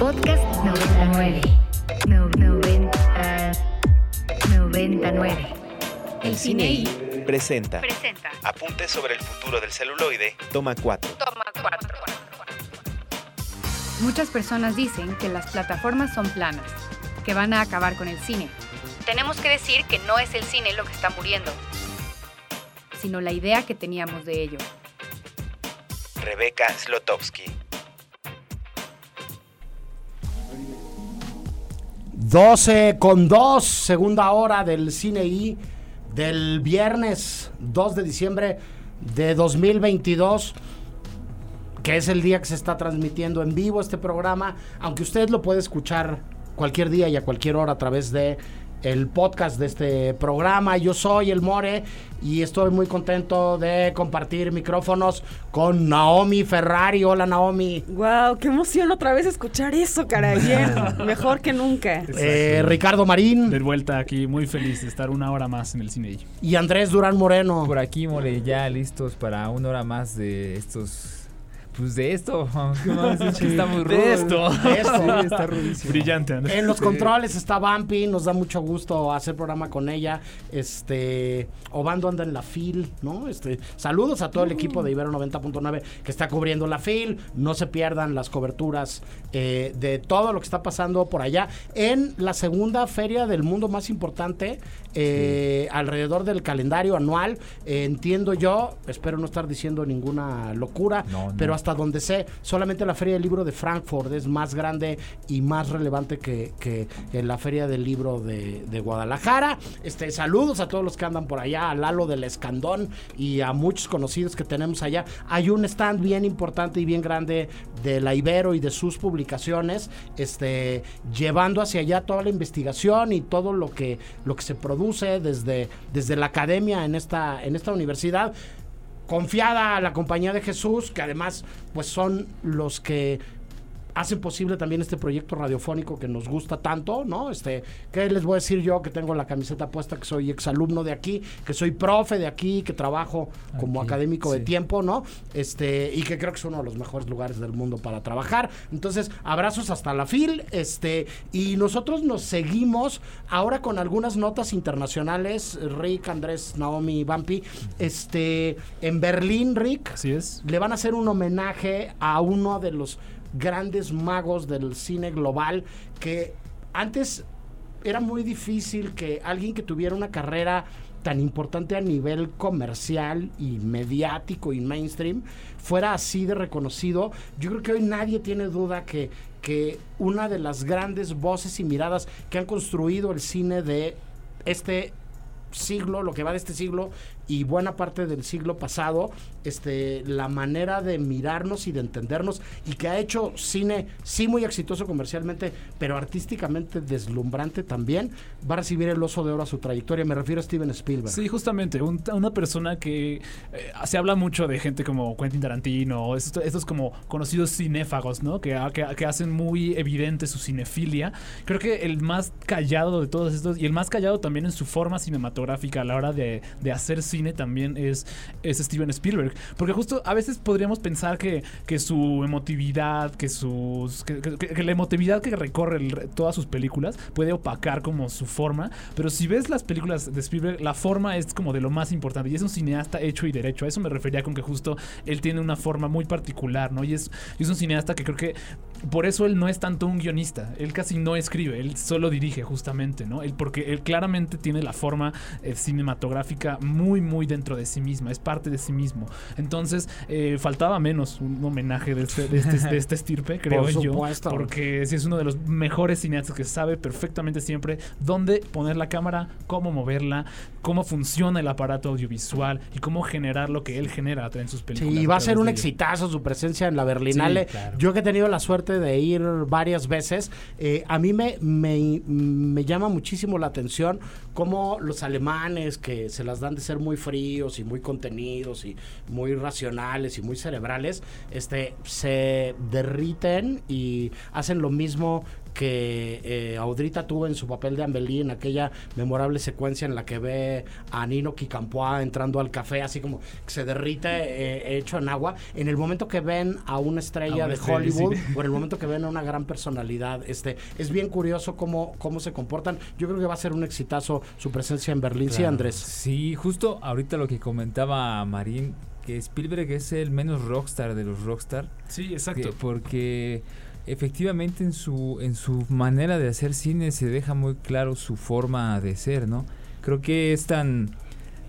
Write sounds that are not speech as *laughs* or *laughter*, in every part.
Podcast 99. No, 90, 99. El cine Presenta. Presenta. Apuntes sobre el futuro del celuloide. Toma 4. Toma 4. Muchas personas dicen que las plataformas son planas, que van a acabar con el cine. Tenemos que decir que no es el cine lo que está muriendo, sino la idea que teníamos de ello. Rebeca Slotowski. 12 con 2, segunda hora del Cine I del viernes 2 de diciembre de 2022, que es el día que se está transmitiendo en vivo este programa, aunque usted lo puede escuchar cualquier día y a cualquier hora a través de el podcast de este programa. Yo soy el More y estoy muy contento de compartir micrófonos con Naomi Ferrari. Hola Naomi. Wow, qué emoción otra vez escuchar eso, caray. Bien, *laughs* mejor que nunca. Eh, Ricardo Marín De vuelta aquí, muy feliz de estar una hora más en el cine. y Andrés Durán Moreno. Por aquí, More, ya listos para una hora más de estos. Pues de esto. *laughs* ¿Qué más? Es que está muy rudo. De esto. *laughs* De esto. Sí, está rudísimo. Brillante, Andrés. En los controles está Bumpy, nos da mucho gusto hacer programa con ella. Este, Obando anda en la FIL, ¿no? Este, saludos a todo el equipo de Ibero 90.9 que está cubriendo la FIL. No se pierdan las coberturas eh, de todo lo que está pasando por allá en la segunda feria del mundo más importante eh, alrededor del calendario anual. Eh, entiendo yo, espero no estar diciendo ninguna locura, No, no. pero hasta donde sé, solamente la Feria del Libro de Frankfurt es más grande y más relevante que, que en la Feria del Libro de, de Guadalajara. Este, saludos a todos los que andan por allá, a Lalo del Escandón y a muchos conocidos que tenemos allá. Hay un stand bien importante y bien grande de la Ibero y de sus publicaciones, este, llevando hacia allá toda la investigación y todo lo que, lo que se produce desde, desde la academia en esta, en esta universidad confiada a la compañía de Jesús, que además pues son los que hacen posible también este proyecto radiofónico que nos gusta tanto, ¿no? Este, ¿qué les voy a decir yo que tengo la camiseta puesta, que soy exalumno de aquí, que soy profe de aquí, que trabajo como Aquí, académico de tiempo, ¿no? Este, y que creo que es uno de los mejores lugares del mundo para trabajar. Entonces, abrazos hasta la FIL, este, y nosotros nos seguimos ahora con algunas notas internacionales, Rick, Andrés, Naomi, Bampi, este, en Berlín, Rick, Así es. le van a hacer un homenaje a uno de los grandes magos del cine global que antes era muy difícil que alguien que tuviera una carrera tan importante a nivel comercial y mediático y mainstream fuera así de reconocido. Yo creo que hoy nadie tiene duda que, que una de las grandes voces y miradas que han construido el cine de este siglo, lo que va de este siglo y buena parte del siglo pasado, este, la manera de mirarnos y de entendernos y que ha hecho cine sí muy exitoso comercialmente, pero artísticamente deslumbrante también, va a recibir el oso de oro a su trayectoria. Me refiero a Steven Spielberg. Sí, justamente, un- una persona que eh, se habla mucho de gente como Quentin Tarantino, estos, estos como conocidos cinéfagos, ¿no? Que, que- que hacen muy evidente su cinefilia. Creo que el más callado de todos estos, y el más callado también en su forma cinematográfica a la hora de, de hacer cine también es, es Steven Spielberg. Porque justo a veces podríamos pensar que, que su emotividad, que sus. Que, la emotividad que recorre todas sus películas puede opacar como su forma. Pero si ves las películas de Spielberg, la forma es como de lo más importante. Y es un cineasta hecho y derecho. A eso me refería con que justo él tiene una forma muy particular, ¿no? Y es, y es un cineasta que creo que por eso él no es tanto un guionista. Él casi no escribe, él solo dirige justamente, ¿no? Él, porque él claramente tiene la forma eh, cinematográfica muy, muy dentro de sí misma, es parte de sí mismo. Entonces, eh, faltaba menos un homenaje de este, de este, de este estirpe, creo Por yo. supuesto. Porque sí es uno de los mejores cineastas que sabe perfectamente siempre dónde poner la cámara, cómo moverla, cómo funciona el aparato audiovisual y cómo generar lo que él genera en sus películas. Sí, va a ser un exitazo su presencia en la Berlinale. Sí, claro. Yo que he tenido la suerte de ir varias veces, eh, a mí me, me, me llama muchísimo la atención cómo los alemanes que se las dan de ser muy fríos y muy contenidos y muy racionales y muy cerebrales, este, se derriten y hacen lo mismo que eh, Audrita tuvo en su papel de Ambelí en aquella memorable secuencia en la que ve a Nino Quicampoa entrando al café, así como que se derrite eh, hecho en agua. En el momento que ven a una estrella A una de estrella, Hollywood sí. o en el momento que ven a una gran personalidad, este es bien curioso cómo, cómo se comportan. Yo creo que va a ser un exitazo su presencia en Berlín. Sí, Claro. Andrés. Sí, justo ahorita lo que comentaba Marín, que Spielberg es el menos rockstar de los rockstar. Sí, exacto. que- porque efectivamente en su, en su manera de hacer cine se deja muy claro su forma de ser, ¿no? Creo que es tan...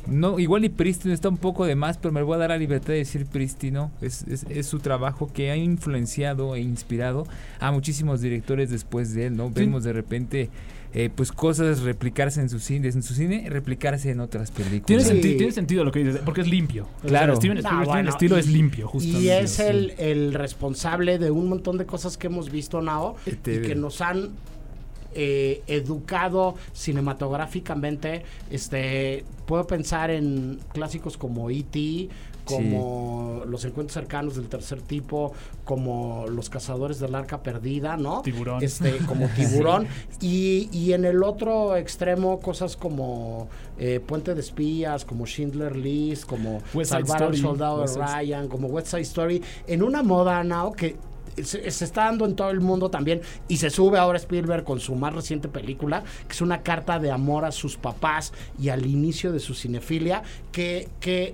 No, igual y prístino está un poco de más, pero me voy a dar la libertad de decir prístino. Es, es, es su trabajo que ha influenciado e inspirado a muchísimos directores después de él, ¿no? Vemos de repente eh, pues cosas replicarse en su cine, en su cine, replicarse en otras películas. Tiene, Sí. senti- tiene sentido lo que dices, porque es limpio. O sea, Claro. Steven Spielberg bueno, un estilo, y- es limpio, justo. Y es el, el responsable de un montón de cosas que hemos visto, Nao, Este- y que nos han eh, educado cinematográficamente. Este, puedo pensar en clásicos como E.T., como Los Encuentros Cercanos del Tercer Tipo, como Los Cazadores del Arca Perdida, ¿no? Tiburón. Este, como *laughs* Tiburón. y, y en el otro extremo, cosas como eh, Puente de Espías, como Schindler List, como West Salvar al. Soldado West de Side- Ryan, como West Side Story, en una moda now que se, se está dando en todo el mundo también y se sube ahora Spielberg con su más reciente película, que es una carta de amor a sus papás y al inicio de su cinefilia, que, que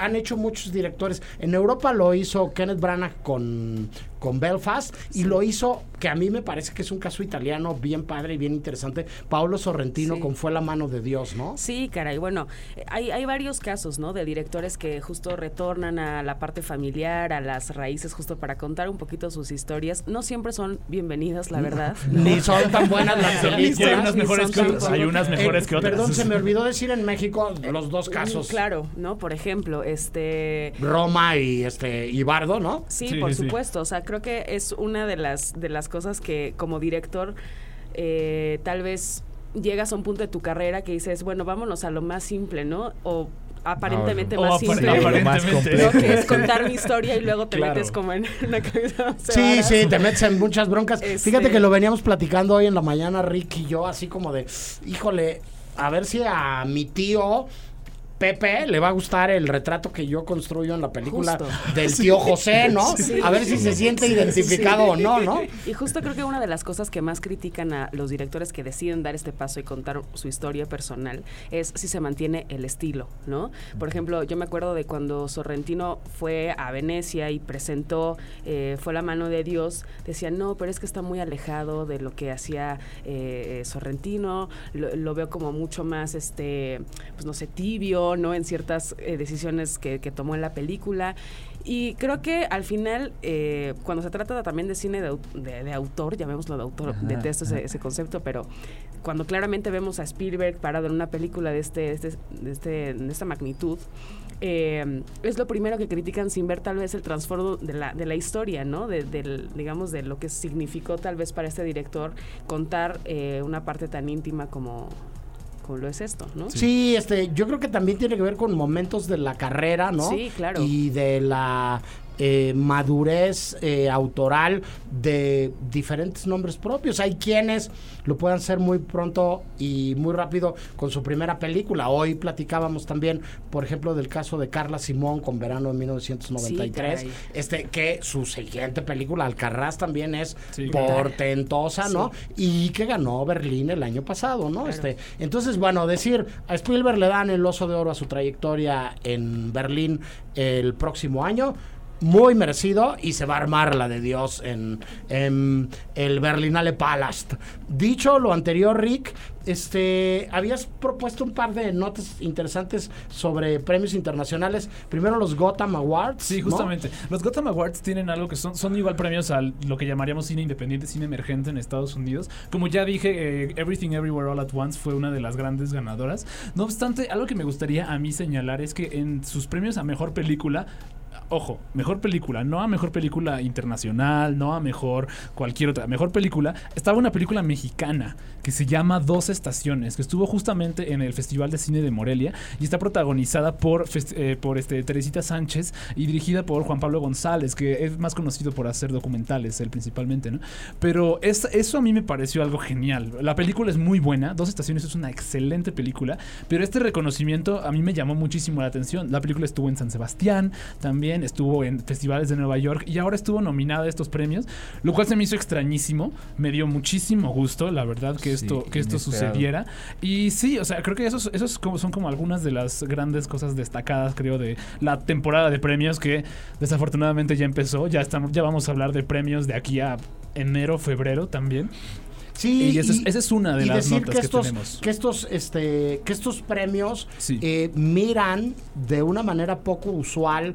han hecho muchos directores. En Europa lo hizo Kenneth Branagh con, con Belfast y lo hizo, que a mí me parece que es un caso italiano bien padre y bien interesante, Paolo Sorrentino Sí. con Fue la mano de Dios, ¿no? Sí, caray. Bueno, eh, hay, hay varios casos, ¿no? De directores que justo retornan a la parte familiar, a las raíces, justo para contar un poquito sus historias. No siempre son bienvenidas, la verdad. Ni son tan buenas las *laughs* Y hay películas. unas mejores que otras. Hay unas mejores Eh, que otras. Perdón, se me olvidó decir en México los dos casos. Mm, Claro, ¿no? Por ejemplo, este... Roma y este y Bardo, ¿no? Sí, Sí, por sí. supuesto. O sea, creo que es una de las, de las cosas que como director eh, tal vez llegas a un punto de tu carrera que dices, bueno, vámonos a lo más simple, ¿no? O aparentemente más simple. aparentemente. Más ¿no? complejo. Que es contar mi historia y luego te Claro. metes como en una cabeza. Sí, sí, te metes en muchas broncas. Este- Fíjate que lo veníamos platicando hoy en la mañana, Rick y yo, así como de, híjole, a ver si a mi tío Pepe le va a gustar el retrato que yo construyo en la película Justo. del *laughs* tío José, ¿no? Sí. A ver si se siente identificado o no, ¿no? Y justo creo que una de las cosas que más critican a los directores que deciden dar este paso y contar su historia personal es si se mantiene el estilo, ¿no? Por ejemplo, yo me acuerdo de cuando Sorrentino fue a Venecia y presentó eh, Fue la mano de Dios, decían, no, pero es que está muy alejado de lo que hacía eh, Sorrentino, lo, lo veo como mucho más, este, pues no sé, tibio, ¿no? En ciertas eh, decisiones que, que tomó en la película. Y creo que al final, eh, cuando se trata también de cine de, au- de- de autor, llamémoslo de autor, Ajá, detesto ese, concepto, pero cuando claramente vemos a Spielberg parado en una película de, este, de, este, de, este- de esta magnitud, eh, es lo primero que critican sin ver tal vez el trasfondo de la, de la historia, ¿no? De, del, digamos, de lo que significó tal vez para este director contar eh, una parte tan íntima como, como lo es esto, ¿no? Sí, este, yo creo que también tiene que ver con momentos de la carrera, ¿no? Sí, claro. Y de la eh, madurez eh, autoral de diferentes nombres propios. Hay quienes lo puedan hacer muy pronto y muy rápido con su primera película. Hoy platicábamos también, por ejemplo, del caso de Carla Simón con Verano de 1993. Sí, caray. este, que su siguiente película, Alcarraz, también es Sí. portentosa, ¿no? Y que ganó Berlín el año pasado, ¿no? Este, entonces, bueno, decir, a Spielberg le dan el oso de oro a su trayectoria en Berlín el próximo año. Muy merecido y se va a armar la de Dios en, en el Berlinale Palast. Dicho lo anterior, Rick, este, habías propuesto un par de notas interesantes sobre premios internacionales. Primero los Gotham Awards. Sí, ¿no? justamente. Los Gotham Awards tienen algo que son, son igual premios a lo que llamaríamos cine independiente, cine emergente en Estados Unidos. Como ya dije, eh, Everything Everywhere All at Once fue una de las grandes ganadoras. No obstante, algo que me gustaría a mí señalar es que en sus premios a mejor película ojo, mejor película, no a mejor película internacional, no a mejor cualquier otra, mejor película, estaba una película mexicana que se llama Dos Estaciones, que estuvo justamente en el Festival de Cine de Morelia y está protagonizada por, eh, por este, Teresita Sánchez y dirigida por Juan Pablo González, que es más conocido por hacer documentales, él principalmente, ¿no? Pero es- eso a mí me pareció algo genial. La película es muy buena, Dos Estaciones es una excelente película, pero este reconocimiento a mí me llamó muchísimo la atención. La película estuvo en San Sebastián, también estuvo en festivales de Nueva York y ahora estuvo nominada a estos premios, lo cual se me hizo extrañísimo, me dio muchísimo gusto, la verdad, que Sí, esto, que esto sucediera. Y sí, o sea, creo que esos, esos como, son como algunas de las grandes cosas destacadas, creo, de la temporada de premios que desafortunadamente ya empezó. Ya, estamos, ya vamos a hablar de premios de aquí a enero, febrero también. Sí, Y esa es- esa es una de y las decir notas que que estos, tenemos. Que estos, este, que estos premios Sí. eh, miran de una manera poco usual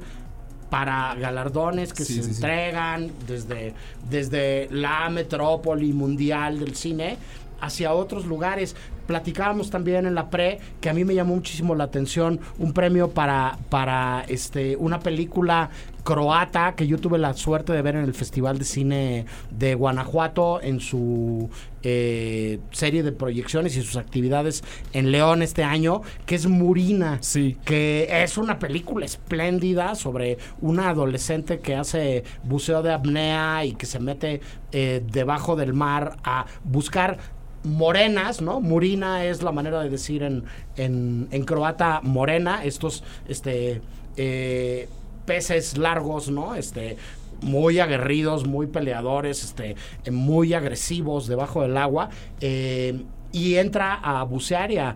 para galardones que Sí, se sí, entregan desde, desde la metrópoli mundial del cine hacia otros lugares. Platicábamos también en la pre que a mí me llamó muchísimo la atención un premio para, para este, una película croata que yo tuve la suerte de ver en el Festival de Cine de Guanajuato en su eh, serie de proyecciones y sus actividades en León este año, que es Murina Sí. que es una película espléndida sobre una adolescente que hace buceo de apnea y que se mete eh, debajo del mar a buscar morenas, ¿no? Murina es la manera de decir en, en, en croata morena, estos este, eh, peces largos, ¿no? Este, muy aguerridos, muy peleadores, este, muy agresivos debajo del agua. eh, y entra a bucear y a,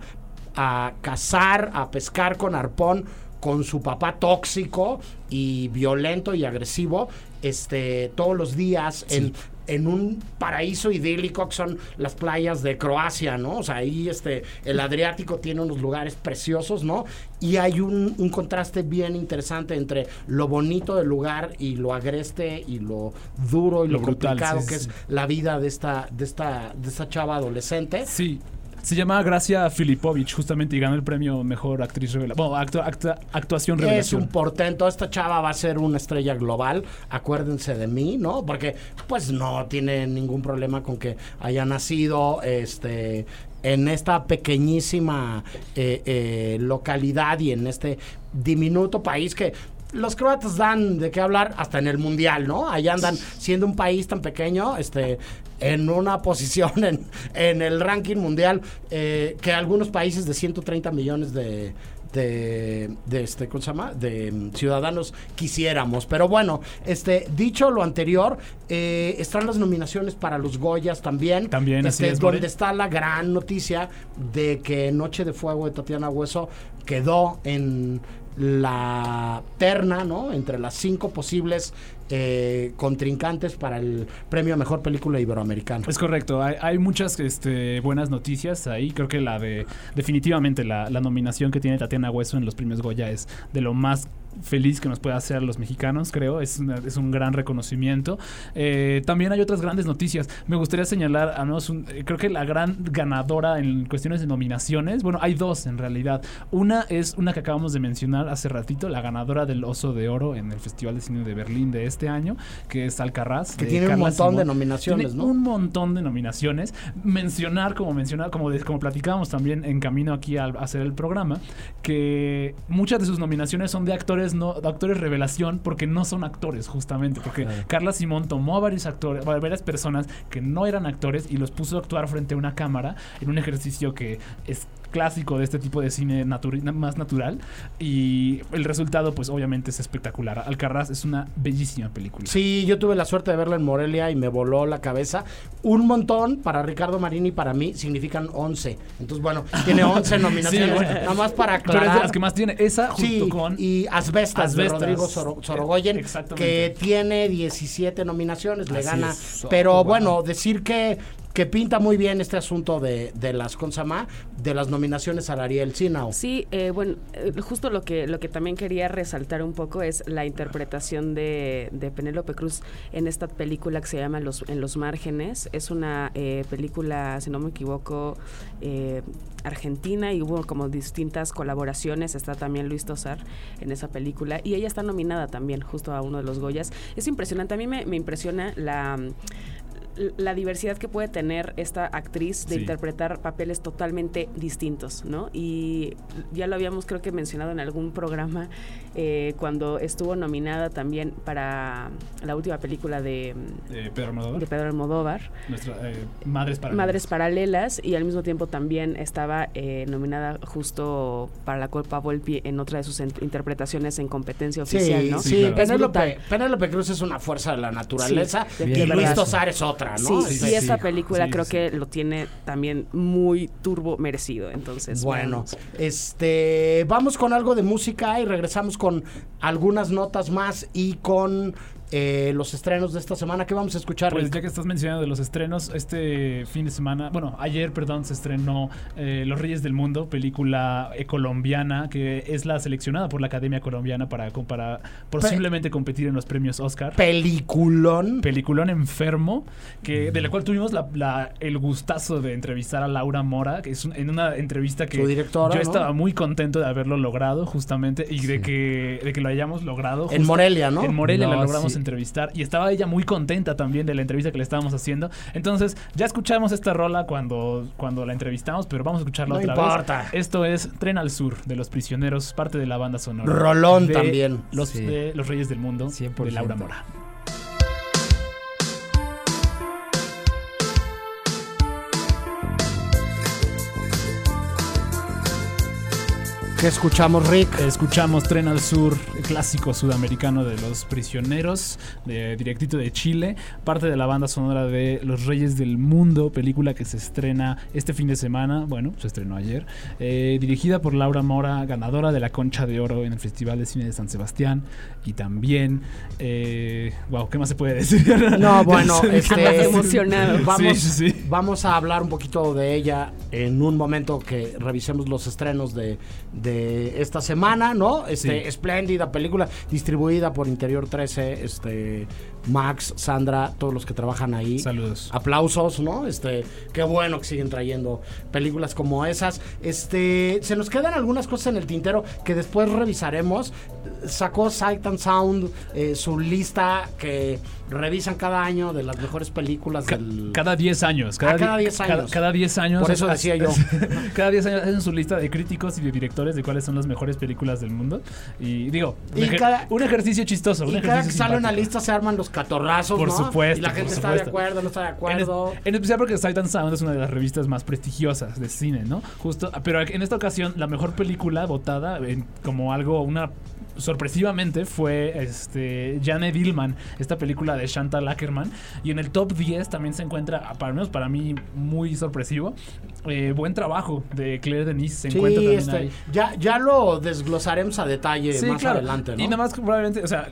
a cazar, a pescar con arpón con su papá tóxico y violento y agresivo, este, todos los días en, en un paraíso idílico que son las playas de Croacia, ¿no? O sea, ahí este, el Adriático tiene unos lugares preciosos, ¿no? Y hay un, un contraste bien interesante entre lo bonito del lugar y lo agreste y lo duro y lo, Lo brutal, complicado sí, que sí, es la vida de esta, de esta, de esta chava adolescente. Sí. Se llama Gracia Filipovich, justamente, y ganó el premio Mejor Actriz Revelación. Bueno, actu- actua- Actuación Es Revelación. un portento. Esta chava va a ser una estrella global. Acuérdense de mí, ¿no? Porque, pues, no tiene ningún problema con que haya nacido este, en esta pequeñísima eh, eh, localidad y en este diminuto país que. Los croatas dan de qué hablar hasta en el mundial, ¿no? Allá andan siendo un país tan pequeño, este, en una posición en, en el ranking mundial eh, que algunos países de 130 millones de, de, de este, ¿cómo se llama? De mm, ciudadanos quisiéramos. Pero bueno, este, dicho lo anterior, eh, están las nominaciones para los Goyas también. También, así este, es, donde More. está la gran noticia de que Noche de Fuego de Tatiana Hueso quedó en la terna, ¿no? Entre las cinco posibles eh, contrincantes para el premio a mejor película iberoamericana. Es correcto, hay, hay muchas este, buenas noticias ahí. Creo que la de. Definitivamente, la, la nominación que tiene Tatiana Hueso en los premios Goya es de lo más feliz que nos puede hacer a los mexicanos, creo. Es, una- es un gran reconocimiento. Eh, también hay otras grandes noticias. Me gustaría señalar, al menos, un- eh, creo que la gran ganadora en cuestiones de nominaciones. Bueno, hay dos en realidad. Una es una que acabamos de mencionar hace ratito, la ganadora del Oso de Oro en el Festival de Cine de Berlín de este año, que es Alcarraz. Que tiene un montón de nominaciones, Tiene ¿no? Un montón de nominaciones. Mencionar, como mencionar, como, de- como platicábamos también en camino aquí al hacer el programa, que muchas de sus nominaciones son de actores no, actores revelación, porque no son actores, justamente. Porque Claro. Carla Simón tomó a varios actores, a varias personas que no eran actores y los puso a actuar frente a una cámara en un ejercicio que es clásico de este tipo de cine más natural y el resultado pues obviamente es espectacular. Alcarraz es una bellísima película. Sí, yo tuve la suerte de verla en Morelia y me voló la cabeza. Un montón para Ricardo Marini y para mí significan 11. Entonces, bueno, tiene 11 *laughs* nominaciones. Sí, bueno. Nada más para Pero es de aclarar. las que más tiene esa junto Sí, con y Asbestas, de. Rodrigo Soro- Sorogoyen, exactamente. que tiene 17 nominaciones, le Así gana. es. Pero Oh, wow. bueno, decir que, que pinta muy bien este asunto de, de las Consama, de las nominaciones al Ariel Sinao. Sí, eh, bueno, eh, justo lo que, lo que también quería resaltar un poco es la interpretación de, de Penélope Cruz en esta película que se llama Los, En los márgenes. Es una eh, película, si no me equivoco, eh, argentina y hubo como distintas colaboraciones. Está también Luis Tosar en esa película y ella está nominada también justo a uno de los Goyas. Es impresionante, a mí me, me impresiona la la diversidad que puede tener esta actriz de Sí. interpretar papeles totalmente distintos, ¿no? Y ya lo habíamos creo que mencionado en algún programa eh, cuando estuvo nominada también para la última película de, Eh, Pedro Almodóvar, de Pedro Almodóvar, nuestra eh, Madres para Madres Paralelas, y al mismo tiempo también estaba eh, nominada justo para la Copa Volpi en otra de sus interpretaciones en competencia oficial, Sí, ¿no? sí, Sí, claro. Penélope, Cruz es una fuerza de la naturaleza Sí, y Luis. Tosar es otra, ¿no? Sí, Sí, y esta película creo que lo tiene también muy turbo merecido. Entonces, Bueno, este, vamos con algo de música y regresamos con algunas notas más y con eh, los estrenos de esta semana. ¿Qué vamos a escuchar? Pues Rick? ya que estás mencionando de los estrenos, este fin de semana, bueno, ayer, perdón, se estrenó eh, Los Reyes del Mundo, película eh, colombiana que es la seleccionada por la Academia Colombiana para, para posiblemente competir en los premios Oscar. Peliculón. Peliculón enfermo, que, de la cual tuvimos la- la- el gustazo de entrevistar a Laura Mora, que es un- en una entrevista que directora, yo ¿no? estaba muy contento de haberlo logrado, justamente, y de, que, de que lo hayamos logrado. En Morelia, ¿no? En Morelia la No, logramos sí. Entrevistar y estaba ella muy contenta también de la entrevista que le estábamos haciendo. Entonces, ya escuchamos esta rola cuando, cuando la entrevistamos, pero vamos a escucharla No otra importa. vez. Esto es Tren al Sur de los Prisioneros, parte de la banda sonora. Rolón de también. Los, Sí. de los Reyes del Mundo, 100%. de Laura Mora. ¿Qué escuchamos, Rick? Escuchamos Tren al Sur, el clásico sudamericano de los prisioneros, de, directito de Chile, parte de la banda sonora de Los Reyes del Mundo, película que se estrena este fin de semana, bueno, se estrenó ayer, eh, dirigida por Laura Mora, ganadora de la Concha de Oro en el Festival de Cine de San Sebastián, y también, eh, wow, ¿qué más se puede decir? *laughs* No, bueno, *laughs* este, emocionado. Vamos, Sí, sí. vamos a hablar un poquito de ella en un momento que revisemos los estrenos de, de esta semana, ¿no? Este, Sí. espléndida película distribuida por Interior 13, este, Max, Sandra, todos los que trabajan ahí. Saludos. Aplausos, ¿no? Este, qué bueno que siguen trayendo películas como esas. Este, se nos quedan algunas cosas en el tintero que después revisaremos. Sacó Sight and Sound eh, su lista que revisan cada año de las mejores películas Ca- del Cada 10 años. Cada, Ah, di- cada 10 cada- años. Cada 10 años. Por eso decía yo. *laughs* cada 10 años hacen su lista de críticos y de directores de cuáles son las mejores películas del mundo. Y digo, un, Y ejer- cada- un ejercicio chistoso. un y cada que ejercicio sale una simpático. lista se arman los catorrazos, Por ¿no? supuesto, Y la gente está de acuerdo, no está de acuerdo. en especial porque Sight and Sound es una de las revistas más prestigiosas de cine, ¿no? Justo, pero en esta ocasión la mejor película votada en- como algo, una sorpresivamente fue este Jane Dillman, esta película de Chantal Ackerman y en el top 10 también se encuentra, para menos para mí muy sorpresivo, eh, buen trabajo de Claire Denis se Sí, encuentra también este, ahí. ya, ya lo desglosaremos a detalle Sí, más claro. adelante, ¿no? Y nada más probablemente, o sea,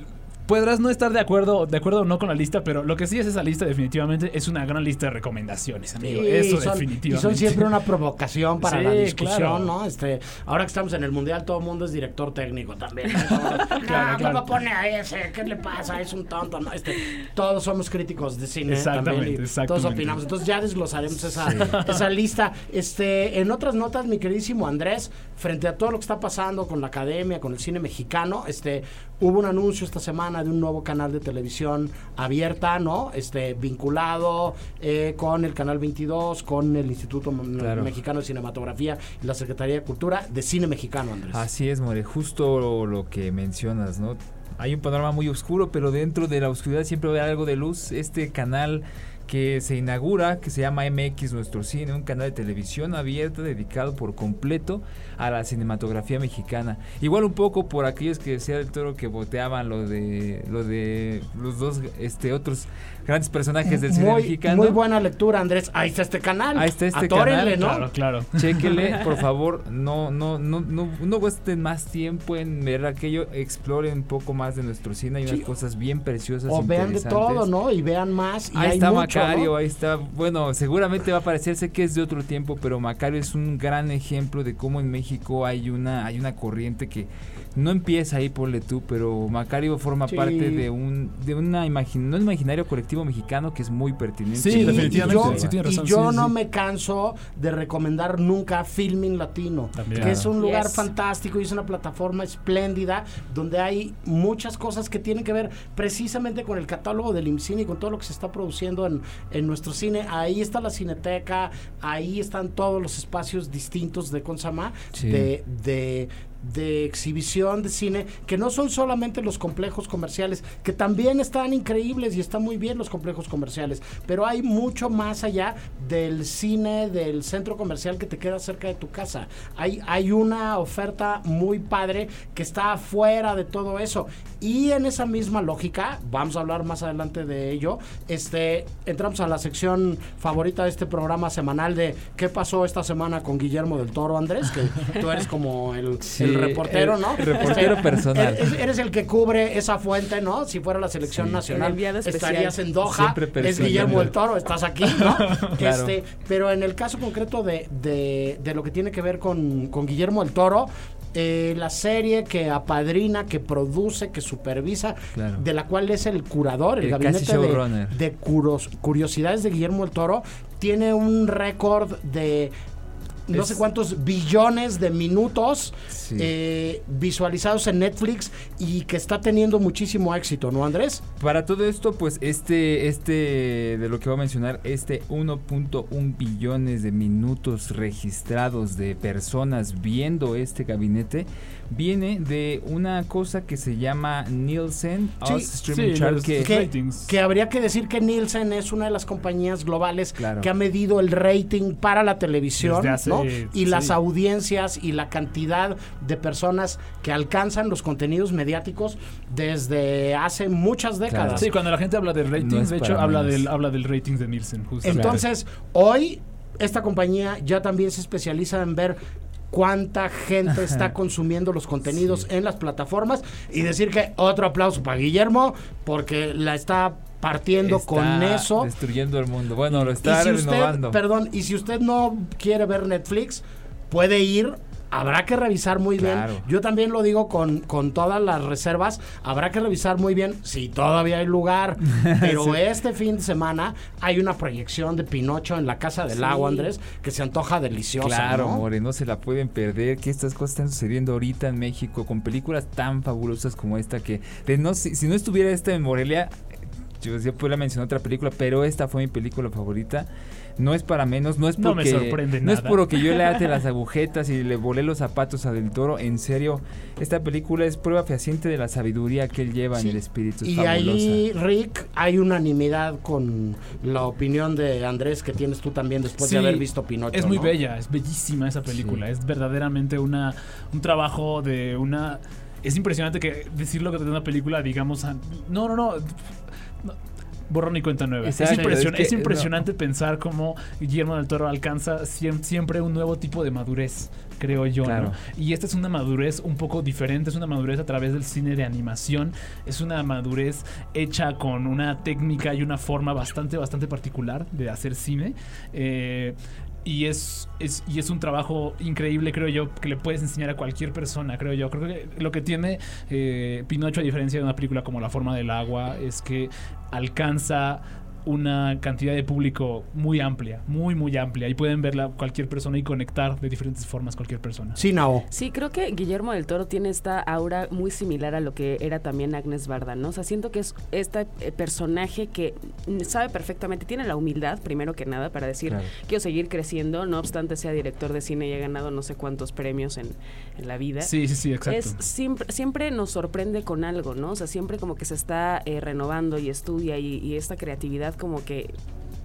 podrás no estar de acuerdo, de acuerdo o no con la lista, pero lo que sí es esa lista definitivamente es una gran lista de recomendaciones, amigo. Sí, Eso y son, definitivamente. Y son siempre una provocación para Sí, la discusión, claro. ¿no? Este, ahora que estamos en el mundial, todo el mundo es director técnico también. ¿no? *laughs* claro, claro. ¿Cómo pone a ese? ¿Qué le pasa? Es un tonto, ¿no? Este, todos somos críticos de cine Exactamente, también. y Todos exactamente. opinamos. Entonces ya desglosaremos esa, *laughs* esa lista. Este, en otras notas, mi queridísimo Andrés, frente a todo lo que está pasando con la academia, con el cine mexicano, este, hubo un anuncio esta semana de un nuevo canal de televisión abierta, ¿no? Este, vinculado eh, con el canal 22, con el Instituto Claro. Mexicano de Cinematografía y la Secretaría de Cultura de Cine Mexicano, Andrés. Así es, More, justo lo que mencionas, ¿no? Hay un panorama muy oscuro, pero dentro de la oscuridad siempre haber algo de luz. Este canal que se inaugura, que se llama MX Nuestro Cine, un canal de televisión abierta dedicado por completo a la cinematografía mexicana. Igual un poco por aquellos que decía del toro que boteaban lo de lo de los dos este otros grandes personajes del cine muy, mexicano. muy buena lectura, Andrés. Ahí está este canal. Ahí está este Atórenle, canal, ¿no? Claro, claro. *laughs* Chéquele, *laughs* por favor, no, no, no, no, no gasten más tiempo en ver aquello, exploren un poco más de nuestro cine, hay unas Sí. cosas bien preciosas. O vean de todo, ¿no? Y vean más. Y Ahí hay está mucho Macario, ¿no? ahí está. Bueno, seguramente va a parecerse que es de otro tiempo, pero Macario es un gran ejemplo de cómo en México hay una, hay una corriente que no empieza ahí, ponle tú, pero Macario forma Sí. parte de un, de una imagin un imaginario colectivo mexicano que es muy pertinente. Sí, definitivamente, y yo, sí, tiene razón, y yo sí, no sí. me canso de recomendar nunca Filming Latino, También. que es un lugar Yes. fantástico y es una plataforma espléndida donde hay muchas cosas que tienen que ver precisamente con el catálogo del IMCINE y con todo lo que se está produciendo en, en nuestro cine. Ahí está la cineteca, ahí están todos los espacios distintos de Consama, Sí. de, de de exhibición de cine, que no son solamente los complejos comerciales, que también están increíbles y están muy bien los complejos comerciales, pero hay mucho más allá del cine, del centro comercial que te queda cerca de tu casa. Hay, hay una oferta muy padre que está afuera de todo eso. Y en esa misma lógica, vamos a hablar más adelante de ello, este, entramos a la sección favorita de este programa semanal de qué pasó esta semana con Guillermo del Toro, Andrés, que tú eres como el, Sí, el reportero, el- ¿no? el reportero Este, personal. Eres, el que cubre esa fuente, ¿no? Si fuera la selección Sí. nacional, El estarías en Doha. Siempre Es. Guillermo del Toro, estás aquí, ¿no? *laughs* Claro. este, pero en el caso concreto de, de, de lo que tiene que ver con, con Guillermo del Toro, eh, la serie que apadrina, que produce, que supervisa, Claro. de la cual es el curador, el, El gabinete de, de curos- curiosidades de Guillermo del Toro, tiene un récord de no Es- sé cuántos billones de minutos Sí. eh, visualizados en Netflix y que está teniendo muchísimo éxito, ¿no, Andrés? Para todo esto, pues este, este, de lo que voy a mencionar, este 1.1 billones de minutos registrados de personas viendo este gabinete, viene de una cosa que se llama Nielsen Sí, Us Streaming sí, Chart, los- que, habría que decir que Nielsen es una de las compañías globales Claro. que ha medido el rating para la televisión, hace- ¿no? Y las audiencias y la cantidad de personas que alcanzan los contenidos mediáticos desde hace muchas décadas. Sí, cuando la gente habla de ratings, No de hecho, habla del, habla del rating de Nielsen, justo. Entonces, hoy esta compañía ya también se especializa en ver cuánta gente está consumiendo los contenidos en las plataformas y decir que otro aplauso para Guillermo porque la está partiendo está con eso. destruyendo el mundo. Bueno, lo Y está si usted, renovando. perdón, y si usted no quiere ver Netflix, puede ir. Habrá que revisar muy Claro. bien. Yo también lo digo con, con todas las reservas. Habrá que revisar muy bien si todavía hay lugar. *laughs* Pero este fin de semana hay una proyección de Pinocho en la Casa del Sí. Lago, Andrés, que se antoja deliciosa. Claro, ¿no? More, no se la pueden perder. Que estas cosas están sucediendo ahorita en México con películas tan fabulosas como esta. Que de no, si, si no estuviera esta en Morelia, yo, yo podría mencionar otra película, pero esta fue mi película favorita. No es para menos, no es No me porque sorprende no es nada. porque yo le ate las agujetas y le volé los zapatos a Del Toro. En serio, esta película es prueba fehaciente de la sabiduría que él lleva Sí. en el espíritu. Es Y fabulosa. ahí, Rick, hay unanimidad con la opinión de Andrés que tienes tú también después de haber visto Pinocho. Es muy ¿no? bella, es bellísima esa película. Sí. Es verdaderamente una, un trabajo de una. Es impresionante que decir lo que de una película, digamos. no, no, no. Borrón y cuenta nueva. Es, Exacto, impresion- es que, es impresionante pensar cómo Guillermo del Toro alcanza siem- siempre un nuevo tipo de madurez, creo yo. ¿no? Y esta es una madurez un poco diferente, es una madurez a través del cine de animación, es una madurez hecha con una técnica y una forma bastante, bastante particular de hacer cine. Eh, y es, es, y es un trabajo increíble, creo yo, que le puedes enseñar a cualquier persona, creo yo. Creo que lo que tiene eh, Pinocho, a diferencia de una película como La forma del agua, es que alcanza una cantidad de público muy amplia, muy, muy amplia. Y pueden verla cualquier persona y conectar de diferentes formas cualquier persona. Sí, Nao. Sí, creo que Guillermo del Toro tiene esta aura muy similar a lo que era también Agnes Barda, ¿no? O sea, siento que es este eh, personaje que sabe perfectamente, tiene la humildad, primero que nada, para decir, Claro. quiero seguir creciendo, no obstante sea director de cine y ha ganado no sé cuántos premios en, en la vida. Sí, sí, sí, exacto. Es siempre, siempre nos sorprende con algo, ¿no? O sea, siempre como que se está eh, renovando y estudia y, y esta creatividad como que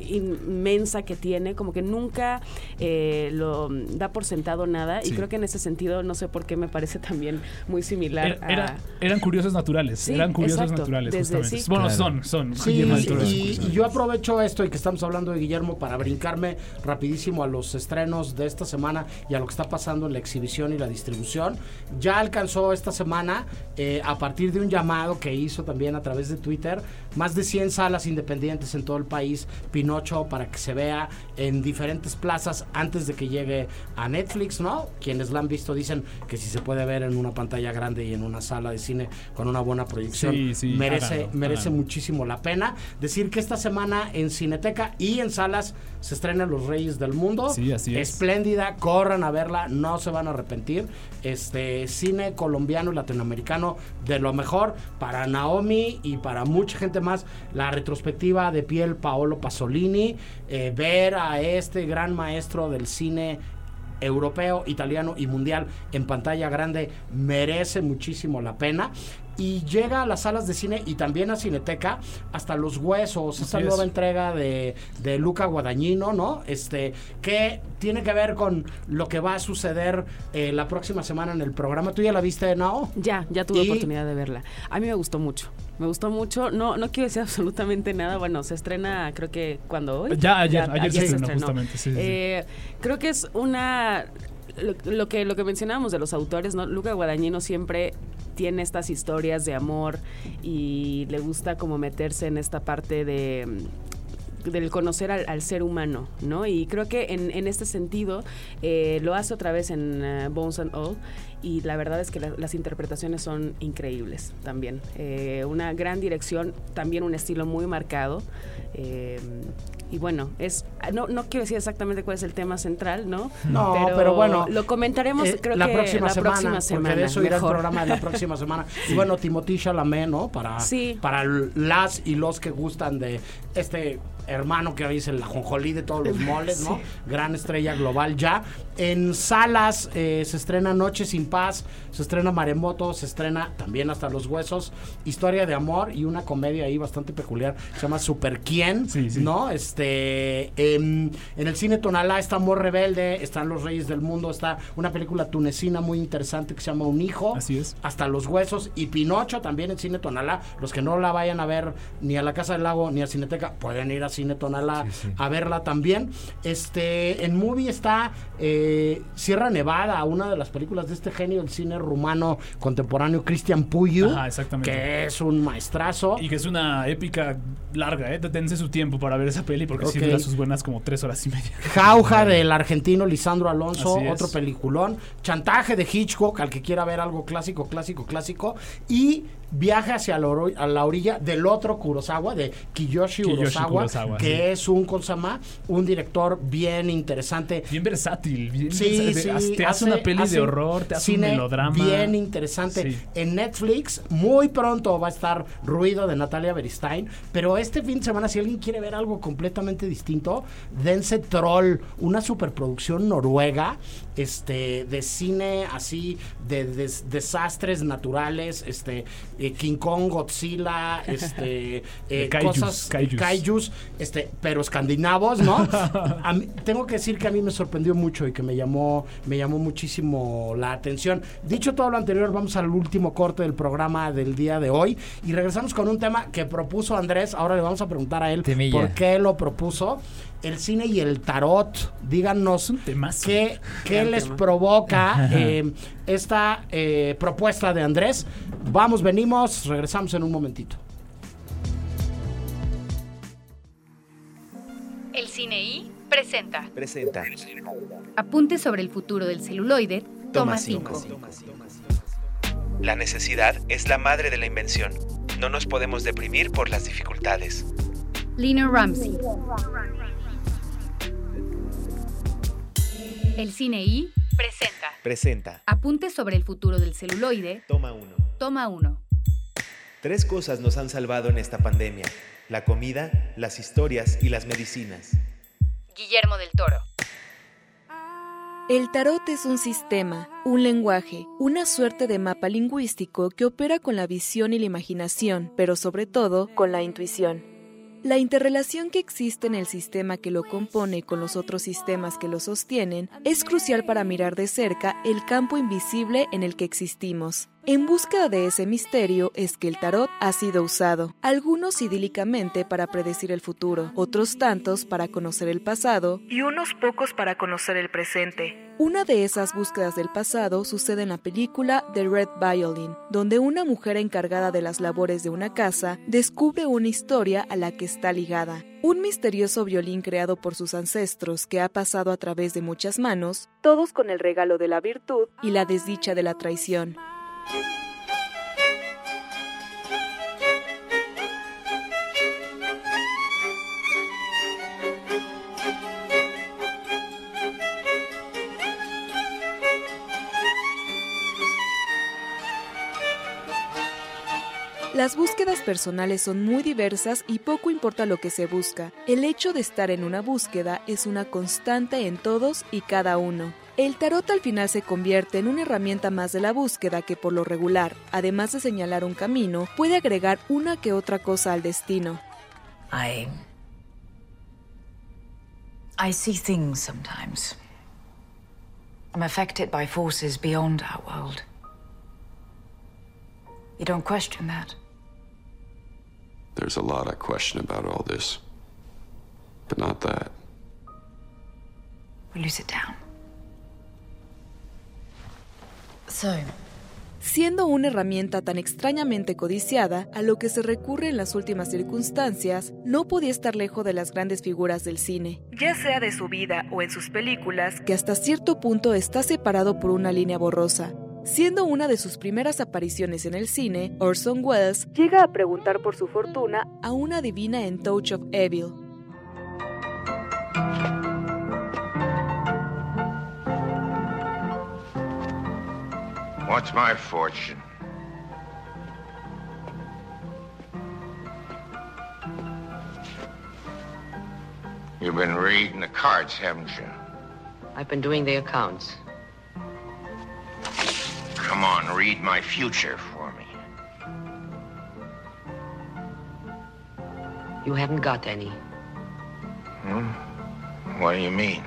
inmensa que tiene, como que nunca eh, lo da por sentado nada y Sí. creo que en ese sentido no sé por qué me parece también muy similar Era- era- a... eran curiosos naturales. Sí, eran curiosos exacto. naturales, Desde- justamente. sí. Bueno, Claro. son, son. Y, curioso. y yo aprovecho esto y que estamos hablando de Guillermo para brincarme rapidísimo a los estrenos de esta semana y a lo que está pasando en la exhibición y la distribución. Ya alcanzó esta semana, eh, a partir de un llamado que hizo también a través de Twitter, más de 100 salas independientes en todo el país, Pinocho, para que se vea en diferentes plazas antes de que llegue a Netflix, ¿no? Quienes la han visto dicen que si se puede ver en una pantalla grande y en una sala de cine con una buena proyección, Sí, sí, merece, háganlo, merece háganlo. muchísimo la pena. Decir que esta semana en Cineteca y en salas se estrenan Los Reyes del Mundo. Sí, así es. Espléndida, corran a verla, no se van a arrepentir. Este cine colombiano y latinoamericano de lo mejor para Naomi y para mucha gente más. La retrospectiva de piel Paolo Pasolini, eh, ver a este gran maestro del cine europeo, italiano y mundial en pantalla grande merece muchísimo la pena. Y llega a las salas de cine y también a Cineteca hasta Los Huesos, esta Así es. nueva entrega de, de Luca Guadagnino, ¿no? Este, que tiene que ver con lo que va a suceder eh, la próxima semana en el programa. ¿Tú ya la viste, Nao? Ya, ya tuve Y- oportunidad de verla. A mí me gustó mucho. Me gustó mucho. No, no quiero decir *laughs* absolutamente nada. Bueno, se estrena, creo que cuando hoy. Ya, ayer, ayer se estrenó justamente, sí, sí, sí. Eh, creo que es una. Lo, que, lo que mencionábamos de los autores, ¿no? Luca Guadagnino siempre tiene estas historias de amor y le gusta como meterse en esta parte de del conocer al, ser humano, ¿no? Y creo que en, en este sentido eh, lo hace otra vez en eh, Bones and All y la verdad es que la- las interpretaciones son increíbles también. Eh, una gran dirección, también un estilo muy marcado. Y bueno, es no, no quiero decir exactamente cuál es el tema central, ¿no? No, pero bueno, Lo comentaremos, Eh, creo la que próxima la semana, próxima semana. porque de eso irá el mejor. programa de la próxima semana. Y bueno, Timothy Chalamet, ¿no? Para, Sí. para las y los que gustan de este hermano que hoy es el ajonjolí de todos los *laughs* moles, ¿no? Gran estrella global ya. En salas eh, se estrena Noche sin Paz, se estrena Maremoto, se estrena también hasta Los Huesos, Historia de Amor y una comedia ahí bastante peculiar, se llama Super Quién, Sí, sí. ¿no? Este, em, en el cine Tonalá está Amor Rebelde, están Los Reyes del Mundo, está una película tunecina muy interesante que se llama Un Hijo. Así es. Hasta Los Huesos y Pinocho también en Cine Tonalá. Los que no la vayan a ver ni a la Casa del Lago ni a Cineteca pueden ir a Cine Tonalá Sí, sí. a verla también. Este, en Movie está eh, Sierra Nevada, una de las películas de este genio del cine rumano contemporáneo, Christian Puyu, Ajá, exactamente. que es un maestrazo. Y que es una épica larga, ¿eh? Su tiempo para ver esa peli porque sí Ok. dura sus buenas como tres horas y media. Jauja del argentino Lisandro Alonso, Así es. otro peliculón. Chantaje de Hitchcock, al que quiera ver algo clásico, clásico, clásico. Y Viaje hacia la, a la orilla del otro Kurosawa, de Kiyoshi, Kiyoshi Kurosawa, Kurosawa, que sí. es un Konsama, un director bien interesante. Bien versátil. Bien Sí, versátil. sí, te hace, una peli hace de horror, te hace un melodrama. Bien interesante. En Netflix, muy pronto va a estar Ruido de Natalia Beristain. Pero este fin de semana, si alguien quiere ver algo completamente distinto, dense Troll, una superproducción noruega este, de cine así, de, des- desastres naturales, este, eh, King Kong, Godzilla, este, *laughs* eh, kaijus, cosas, kaijus. kaijus, este, pero escandinavos, ¿no? *laughs* A mí- tengo que decir que a mí me sorprendió mucho y que me llamó, me llamó muchísimo la atención. Dicho todo lo anterior, vamos al último corte del programa del día de hoy y regresamos con un tema que propuso Andrés. Ahora le vamos a preguntar a él Temilla. por qué lo propuso. El cine y el tarot. Díganos qué, les tema. provoca *laughs* eh, esta eh, propuesta de Andrés. Vamos, venimos, regresamos en un momentito. El Cine I presenta Presenta. Apunte sobre el futuro del celuloide, toma 5. La necesidad es la madre de la invención. No nos podemos deprimir por las dificultades. Lina Ramsey. El Cine I presenta Presenta. Apunte sobre el futuro del celuloide, Toma uno. toma 1. Tres cosas nos han salvado en esta pandemia. La comida, las historias y las medicinas. Guillermo del Toro. El tarot es un sistema, un lenguaje, una suerte de mapa lingüístico que opera con la visión y la imaginación, pero sobre todo con la intuición. La interrelación que existe en el sistema que lo compone con los otros sistemas que lo sostienen es crucial para mirar de cerca el campo invisible en el que existimos. En búsqueda de ese misterio es que el tarot ha sido usado, algunos idílicamente para predecir el futuro, otros tantos para conocer el pasado y unos pocos para conocer el presente. Una de esas búsquedas del pasado sucede en la película The Red Violin, donde una mujer encargada de las labores de una casa descubre una historia a la que está ligada. Un misterioso violín creado por sus ancestros que ha pasado a través de muchas manos, todos con el regalo de la virtud y la desdicha de la traición. Las búsquedas personales son muy diversas y poco importa lo que se busca. El hecho de estar en una búsqueda es una constante en todos y cada uno. El tarot al final se convierte en una herramienta más de la búsqueda que por lo regular, además de señalar un camino, puede agregar una que otra cosa al destino. I. I see things sometimes. I'm affected by forces beyond our world. You don't question that. There's a lot I question about all this. But not that. Will you sit down? So, Siendo una herramienta tan extrañamente codiciada, a lo que se recurre en las últimas circunstancias, no podía estar lejos de las grandes figuras del cine, ya sea de su vida o en sus películas, que hasta cierto punto está separado por una línea borrosa. Siendo una de sus primeras apariciones en el cine, Orson Welles llega a preguntar por su fortuna a una divina en Touch of Evil. What's my fortune? You've been reading the cards, haven't you? I've been doing the accounts. Come on, read my future for me. You haven't got any. Hmm? What do you mean?